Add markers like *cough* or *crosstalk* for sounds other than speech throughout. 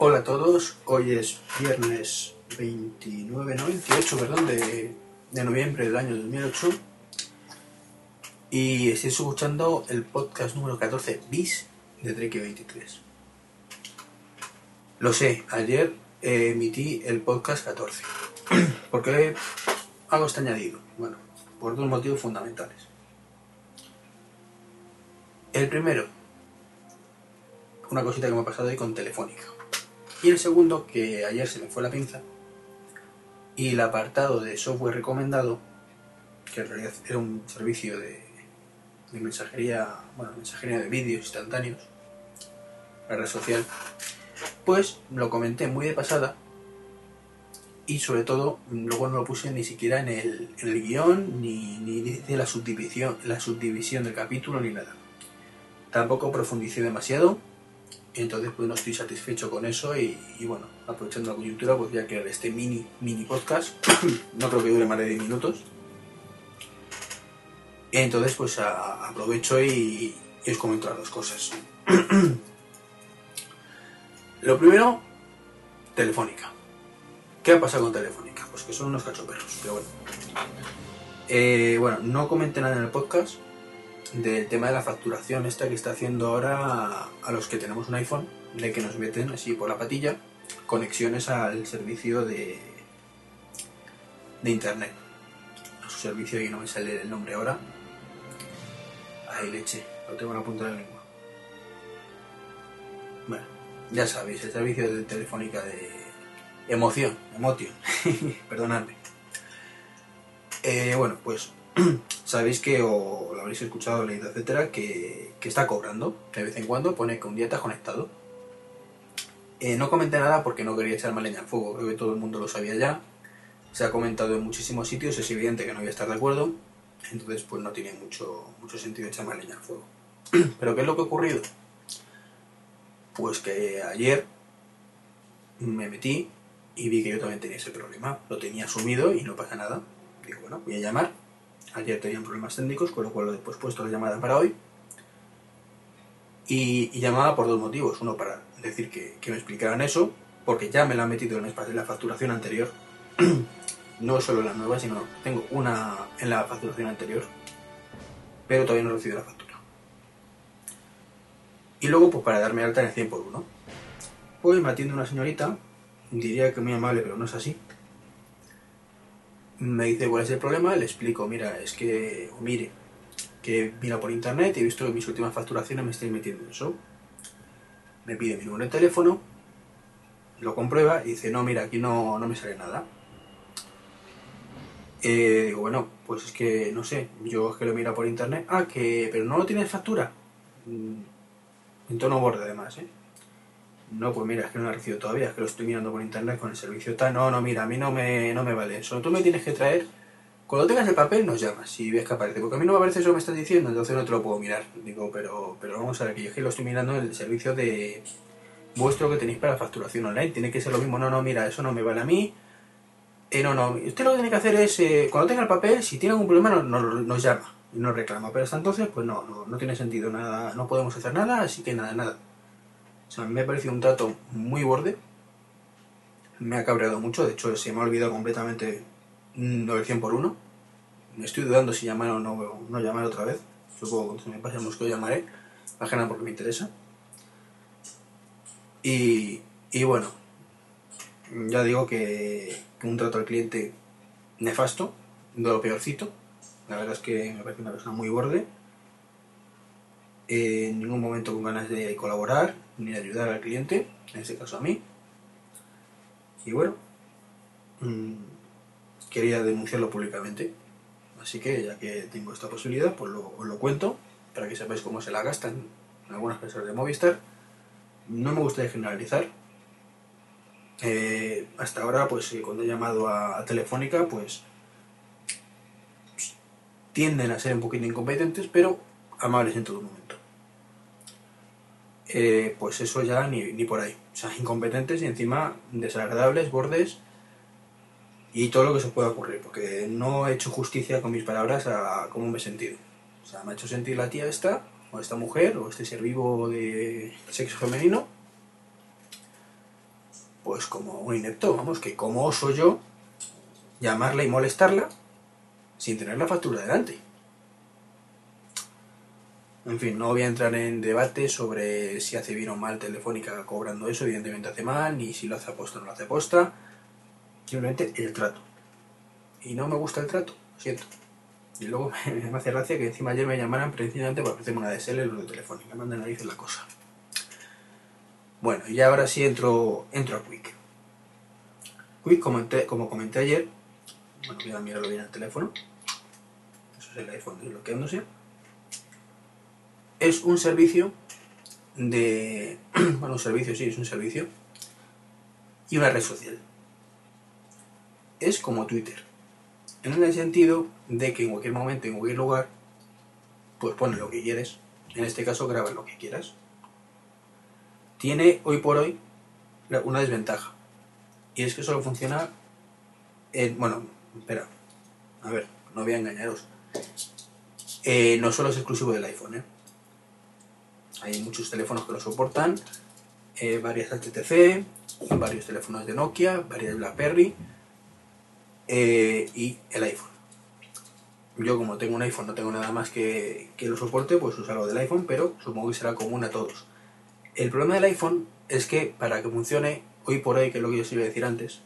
Hola a todos, hoy es viernes 29, no 28, perdón, de, de noviembre del año 2008 y estoy escuchando el podcast número 14 bis de Drake 23. Lo sé, ayer emití el podcast 14. ¿Por qué hago este añadido? Bueno, por dos motivos fundamentales. El primero, una cosita que me ha pasado hoy con Telefónica. Y el segundo, que ayer se me fue la pinza y el apartado de software recomendado, que en realidad era un servicio de, de mensajería, bueno, mensajería de vídeos instantáneos, la red social, pues lo comenté muy de pasada y sobre todo luego no lo puse ni siquiera en el, en el guion ni, ni dice la subdivisión, la subdivisión del capítulo ni nada. Tampoco profundicé demasiado, entonces pues no estoy satisfecho con eso y, bueno, aprovechando la coyuntura pues voy a crear este mini, mini podcast, *coughs* no creo que dure más de 10 minutos. Entonces pues aprovecho y, y, os comento las dos cosas. *coughs* Lo primero, Telefónica. ¿Qué ha pasado con Telefónica? Pues que son unos cachoperros, pero bueno. Eh, bueno, no comenté nada en el podcast del tema de la facturación esta que está haciendo ahora a los que tenemos un iPhone, de que nos meten así por la patilla conexiones al servicio de, de internet. A su servicio y no me sale el nombre ahora. Ay, leche, lo tengo en la punta de la lengua. Bueno, ya sabéis, el servicio de telefónica de emoción, emotion, *laughs* perdonadme. Eh, bueno, pues *clears throat* sabéis que, o lo habréis escuchado, leído, etcétera, que, que, está cobrando de vez en cuando, pone que un día está conectado. Eh, no comenté nada porque no quería echar más leña al fuego, creo que todo el mundo lo sabía ya. Se ha comentado en muchísimos sitios, es evidente que no voy a estar de acuerdo, entonces pues no tiene mucho, mucho sentido echar más leña al fuego. *clears throat* Pero ¿qué es lo que ha ocurrido? Pues que ayer me metí y vi que yo también tenía ese problema. Lo tenía asumido y no pasa nada. Digo, bueno, voy a llamar. Ayer tenían problemas técnicos, con lo cual he puesto la llamada para hoy. Y, llamaba por dos motivos. Uno, para decir que, que, me explicaran eso, porque ya me la han metido en la facturación anterior. *clears throat* no solo en la nueva, sino tengo una en la facturación anterior. Pero todavía no he recibido la factura. Y luego, pues para darme alta en el 100 por 1. Pues me atiende una señorita, diría que muy amable, pero no es así. Me dice cuál es el problema, le explico, mira, es que, o mire, que mira por internet y he visto que mis últimas facturaciones me estoy metiendo eso. Me pide mi número de teléfono, lo comprueba y dice, no, mira, aquí no, no me sale nada. Eh, digo, bueno, pues es que no sé, yo es que lo mira por internet. Ah, que, pero no lo tienes factura. En tono borde además, ¿eh? No, pues mira, es que no lo he recibido todavía, es que lo estoy mirando por internet con el servicio tal. No, no, mira, a mí no me, no me vale eso. Tú me tienes que traer, cuando tengas el papel nos llamas y ves que aparece. Porque a mí no me aparece eso que me estás diciendo, entonces no te lo puedo mirar. Digo, pero, pero vamos a ver, que yo es que lo estoy mirando en el servicio de vuestro que tenéis para facturación online. Tiene que ser lo mismo. No, no, mira, eso no me vale a mí. Eh, no, no, usted lo que tiene que hacer es, eh, cuando tenga el papel, si tiene algún problema, nos, nos, nos llama y nos reclama. Pero hasta entonces, pues no, no, no tiene sentido nada, no podemos hacer nada, así que nada, nada. O sea, me ha parecido un trato muy borde. Me ha cabreado mucho, de hecho se me ha olvidado completamente lo del 100 por 1. Me estoy dudando si llamar o no, no llamar otra vez. Supongo que me pasa el mosqueo llamaré, que nada porque me interesa. Y, y bueno, ya digo que, que, un trato al cliente nefasto, de lo peorcito. La verdad es que me parece una persona muy borde. Eh, en ningún momento con ganas de colaborar ni de ayudar al cliente, en este caso a mí. Y bueno, mmm, quería denunciarlo públicamente. Así que ya que tengo esta posibilidad, pues lo, os lo cuento para que sepáis cómo se la gastan algunas personas de Movistar. No me gustaría generalizar. Eh, hasta ahora, pues cuando he llamado a, a Telefónica, pues tienden a ser un poquito incompetentes, pero amables en todo momento. Eh, pues eso ya ni, ni, por ahí. O sea, incompetentes y encima desagradables, bordes y todo lo que se pueda ocurrir, porque no he hecho justicia con mis palabras a cómo me he sentido. O sea, me ha hecho sentir la tía esta, o esta mujer, o este ser vivo de sexo femenino, pues como un inepto, vamos, que como oso yo llamarla y molestarla sin tener la factura delante. En fin, no voy a entrar en debate sobre si hace bien o mal Telefónica cobrando eso, evidentemente hace mal, ni si lo hace aposta o no lo hace aposta. Simplemente el trato. Y no me gusta el trato, lo siento. Y luego *laughs* me hace gracia que encima ayer me llamaran precisamente para ofrecerme una DSL los de Telefónica. Me mandan narices la cosa. Bueno, y ahora sí entro, entro a Quick. Quick, como comenté ayer, bueno, voy a mirarlo bien el teléfono. Eso es el iPhone desbloqueándose. Es un servicio de... *clears throat* Bueno, un servicio, sí, es un servicio. Y una red social. Es como Twitter. En el sentido de que en cualquier momento, en cualquier lugar, pues pones lo que quieres. En este caso, graba lo que quieras. Tiene hoy por hoy una desventaja. Y es que solo funciona en, bueno, espera, a ver, no voy a engañaros. Eh, no solo es exclusivo del iPhone, ¿eh? Hay muchos teléfonos que lo soportan, eh, varias HTC, varios teléfonos de Nokia, varias BlackBerry y el iPhone. Yo como tengo un iPhone no tengo nada más que, que lo soporte, pues usarlo del iPhone, pero supongo que será común a todos. El problema del iPhone es que para que funcione hoy por hoy, que es lo que yo os iba a decir antes,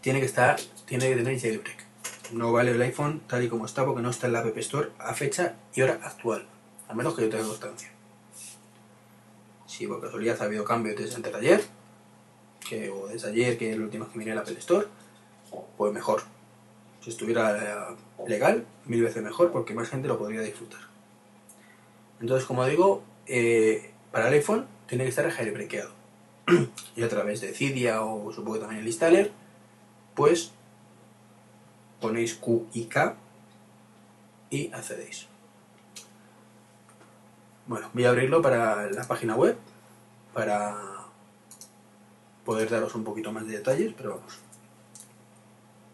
tiene que estar, tiene que tener jailbreak. No vale el iPhone tal y como está porque no está en la App Store a fecha y hora actual, al menos que yo tenga constancia. Si por casualidad ha habido cambios desde antes de ayer, que, o desde ayer, que es el último que miré la Apple Store, pues mejor. Si estuviera legal, mil veces mejor porque más gente lo podría disfrutar. Entonces, como digo, eh, para el iPhone tiene que estar jailbreakado. *clears throat* y a través de Cydia o supongo que también el installer, pues ponéis Q y K y accedéis. Bueno, voy a abrirlo para la página web para poder daros un poquito más de detalles, pero vamos.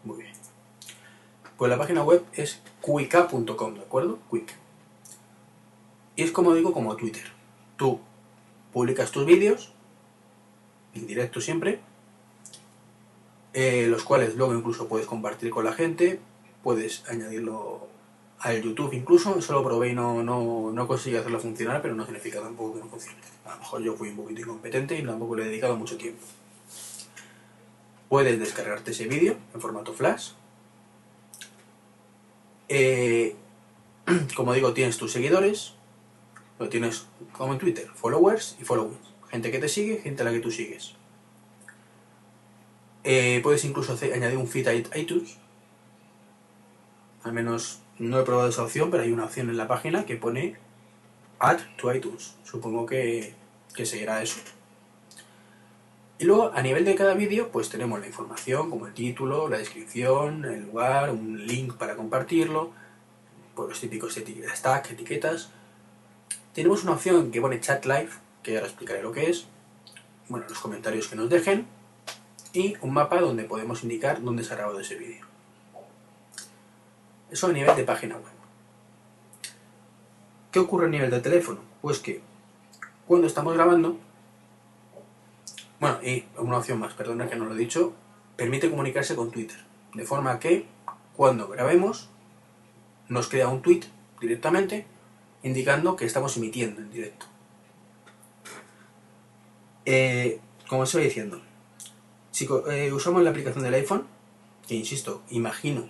Muy bien. Pues la página web es qik.com, ¿de acuerdo? Quick. Y es como digo, como Twitter. Tú publicas tus vídeos, en directo siempre, eh, los cuales luego incluso puedes compartir con la gente, puedes añadirlo al YouTube incluso, eso lo probé y no, no, no conseguí hacerlo funcionar, pero no significa tampoco que no funcione. A lo mejor yo fui un poquito incompetente y tampoco le he dedicado mucho tiempo. Puedes descargarte ese vídeo en formato flash. Eh, *clears throat* como digo, tienes tus seguidores, lo tienes como en Twitter, followers y followings. Gente que te sigue, gente a la que tú sigues. Eh, puedes incluso añadir un feed a iTunes. Al menos no he probado esa opción, pero hay una opción en la página que pone Add to iTunes. Supongo que, que seguirá eso. Y luego, a nivel de cada vídeo, pues tenemos la información, como el título, la descripción, el lugar, un link para compartirlo, pues los típicos stacks, etiquetas. Tenemos una opción que pone Chat Live, que ahora explicaré lo que es. Bueno, los comentarios que nos dejen y un mapa donde podemos indicar dónde se ha grabado ese vídeo. Eso a nivel de página web. ¿Qué ocurre a nivel de teléfono? Pues que cuando estamos grabando, bueno, y una opción más, perdona que no lo he dicho, permite comunicarse con Twitter. De forma que cuando grabemos, nos crea un tweet directamente indicando que estamos emitiendo en directo. Eh, como os estoy diciendo, si eh, usamos la aplicación del iPhone, que insisto, imagino,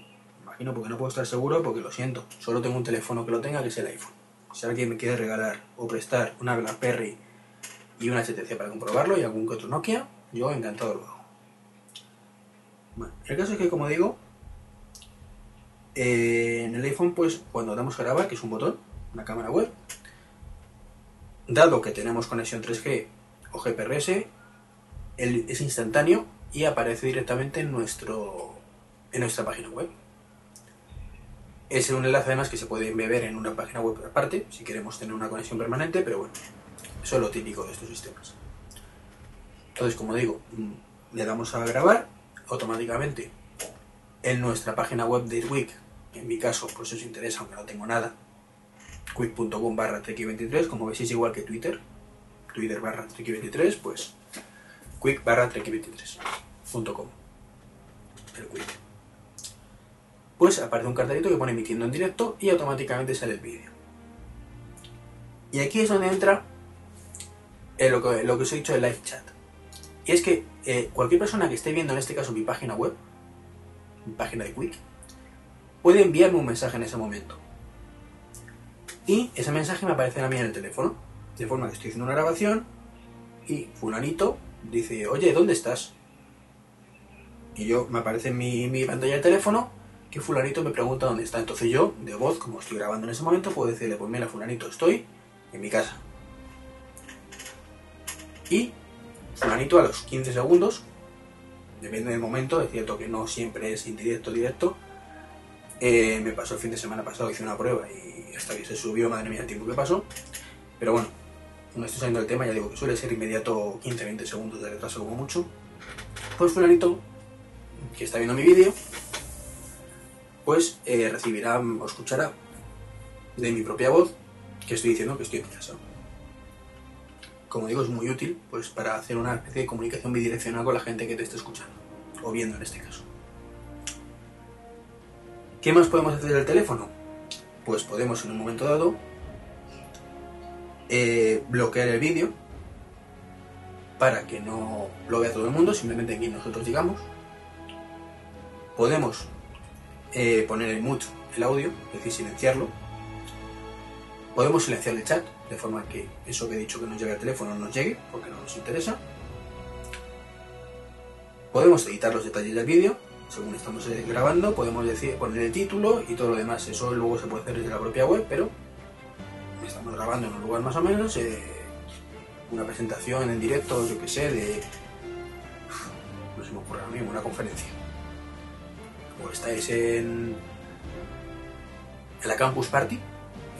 imagino porque no puedo estar seguro, porque lo siento, solo tengo un teléfono que lo tenga, que es el iPhone. Si alguien me quiere regalar o prestar una BlackBerry y una HTC para comprobarlo y algún que otro Nokia, yo encantado lo hago. El caso es que, como digo, eh, en el iPhone, pues cuando damos grabar, que es un botón, una cámara web, dado que tenemos conexión 3G o GPRS, es instantáneo y aparece directamente en, nuestro, en nuestra página web. Es un enlace además que se puede embeber en una página web aparte, si queremos tener una conexión permanente, pero bueno, eso es lo típico de estos sistemas. Entonces, como digo, mm, le damos a grabar, automáticamente en nuestra página web de Quick, en mi caso, por si os interesa, aunque no tengo nada, quick.com barra 23 como veis es igual que Twitter, Twitter barra 23 pues quick barra trek23.com. El quick. Pues aparece un cartelito que pone emitiendo en directo y automáticamente sale el vídeo. Y aquí es donde entra eh, lo, que, lo que os he dicho del live chat. Y es que eh, cualquier persona que esté viendo en este caso mi página web, mi página de Quick, puede enviarme un mensaje en ese momento. Y ese mensaje me aparece a mí en el teléfono. De forma que estoy haciendo una grabación y fulanito dice, oye, ¿dónde estás? Y yo me aparece en mi, mi pantalla del teléfono que fulanito me pregunta dónde está. Entonces yo, de voz, como estoy grabando en ese momento, puedo decirle, pues mira, fulanito, estoy en mi casa. Y fulanito a los 15 segundos, depende del momento, es cierto que no siempre es indirecto, directo, eh, me pasó el fin de semana pasado, hice una prueba y hasta que se subió, madre mía, el tiempo que pasó. Pero bueno, no estoy saliendo del tema, ya digo que suele ser inmediato 15-20 segundos de retraso como mucho. Pues fulanito, que está viendo mi vídeo, pues recibirá o escuchará de mi propia voz que estoy diciendo que estoy en casa. Como digo, es muy útil pues para hacer una especie de comunicación bidireccional con la gente que te esté escuchando, o viendo en este caso. ¿Qué más podemos hacer del teléfono? Pues podemos en un momento dado eh, bloquear el vídeo para que no lo vea todo el mundo, simplemente que nosotros digamos. Podemos eh, poner en mute el audio, es decir, silenciarlo. Podemos silenciar el chat, de forma que eso que he dicho que nos llegue al teléfono no nos llegue, porque no nos interesa. Podemos editar los detalles del vídeo, según estamos eh, grabando, podemos decir, poner el título y todo lo demás. Eso luego se puede hacer desde la propia web, pero estamos grabando en un lugar más o menos, eh, una presentación en directo, yo que sé, de... No se me ocurre a mí, una conferencia o estáis en, la Campus Party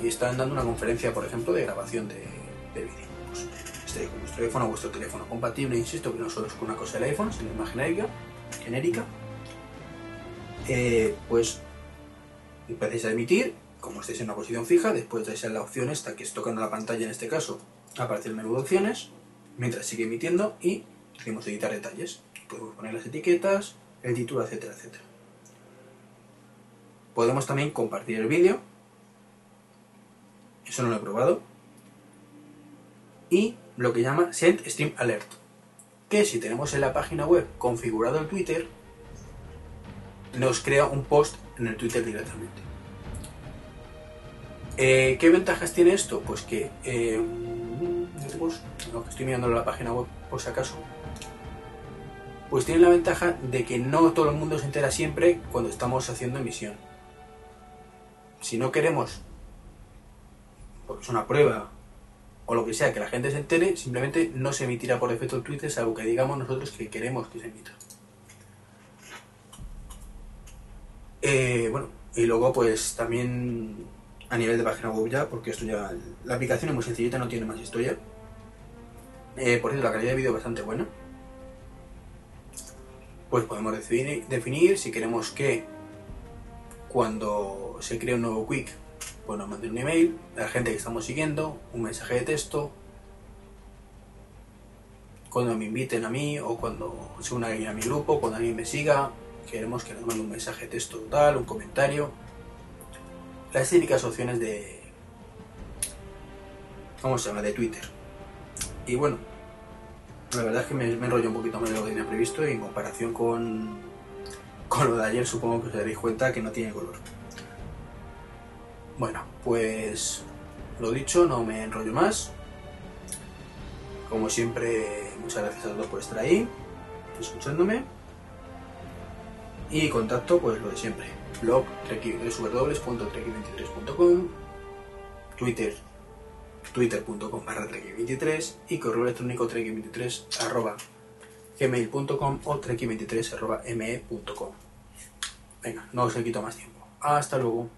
y están dando una conferencia, por ejemplo, de grabación de, de vídeo. Pues estáis con vuestro teléfono, vuestro teléfono compatible, insisto, que no solo es con una cosa del iPhone, sino genérica, genérica eh, pues empecéis a emitir, como estáis en una posición fija, después dais a la opción esta que es tocando la pantalla en este caso, aparece el menú de opciones, mientras sigue emitiendo y decimos editar detalles. Podemos poner las etiquetas, el título, etcétera, etcétera. Podemos también compartir el vídeo. Eso no lo he probado. Y lo que llama Send Stream Alert. Que si tenemos en la página web configurado el Twitter, nos crea un post en el Twitter directamente. Eh, ¿Qué ventajas tiene esto? Pues que, eh, estoy mirando la página web por si acaso, pues tiene la ventaja de que no todo el mundo se entera siempre cuando estamos haciendo emisión si no queremos, porque una prueba o lo que sea, que la gente se entere, simplemente no se emitirá por defecto el Twitter, salvo que digamos nosotros que queremos que se emita. Eh, bueno, y luego pues también a nivel de página web ya, porque esto ya, la aplicación es muy sencillita, no tiene más historia. Eh, por cierto, la calidad de vídeo es bastante buena. Pues podemos definir, definir si queremos que cuando se crea un nuevo quick, nos manden un email a la gente que estamos siguiendo, un mensaje de texto, cuando me inviten a mí o cuando se una a mi grupo, cuando alguien me siga, queremos que nos mande un mensaje de texto total, un comentario. Las típicas opciones de. ¿Cómo se llama? De Twitter. Y bueno, la verdad es que me, me enrollo un poquito más de lo que tenía previsto y en comparación con con lo de ayer supongo que os daréis cuenta que no tiene color. Bueno, pues lo dicho, no me enrollo más. Como siempre, muchas gracias a todos por estar ahí, escuchándome. Y contacto, pues lo de siempre. Blog www.treki23.com Twitter twitter.com barra 23 y correo electrónico treki23 arroba gmail.com o treki23.me.com. Venga, no os quito más tiempo. Hasta luego.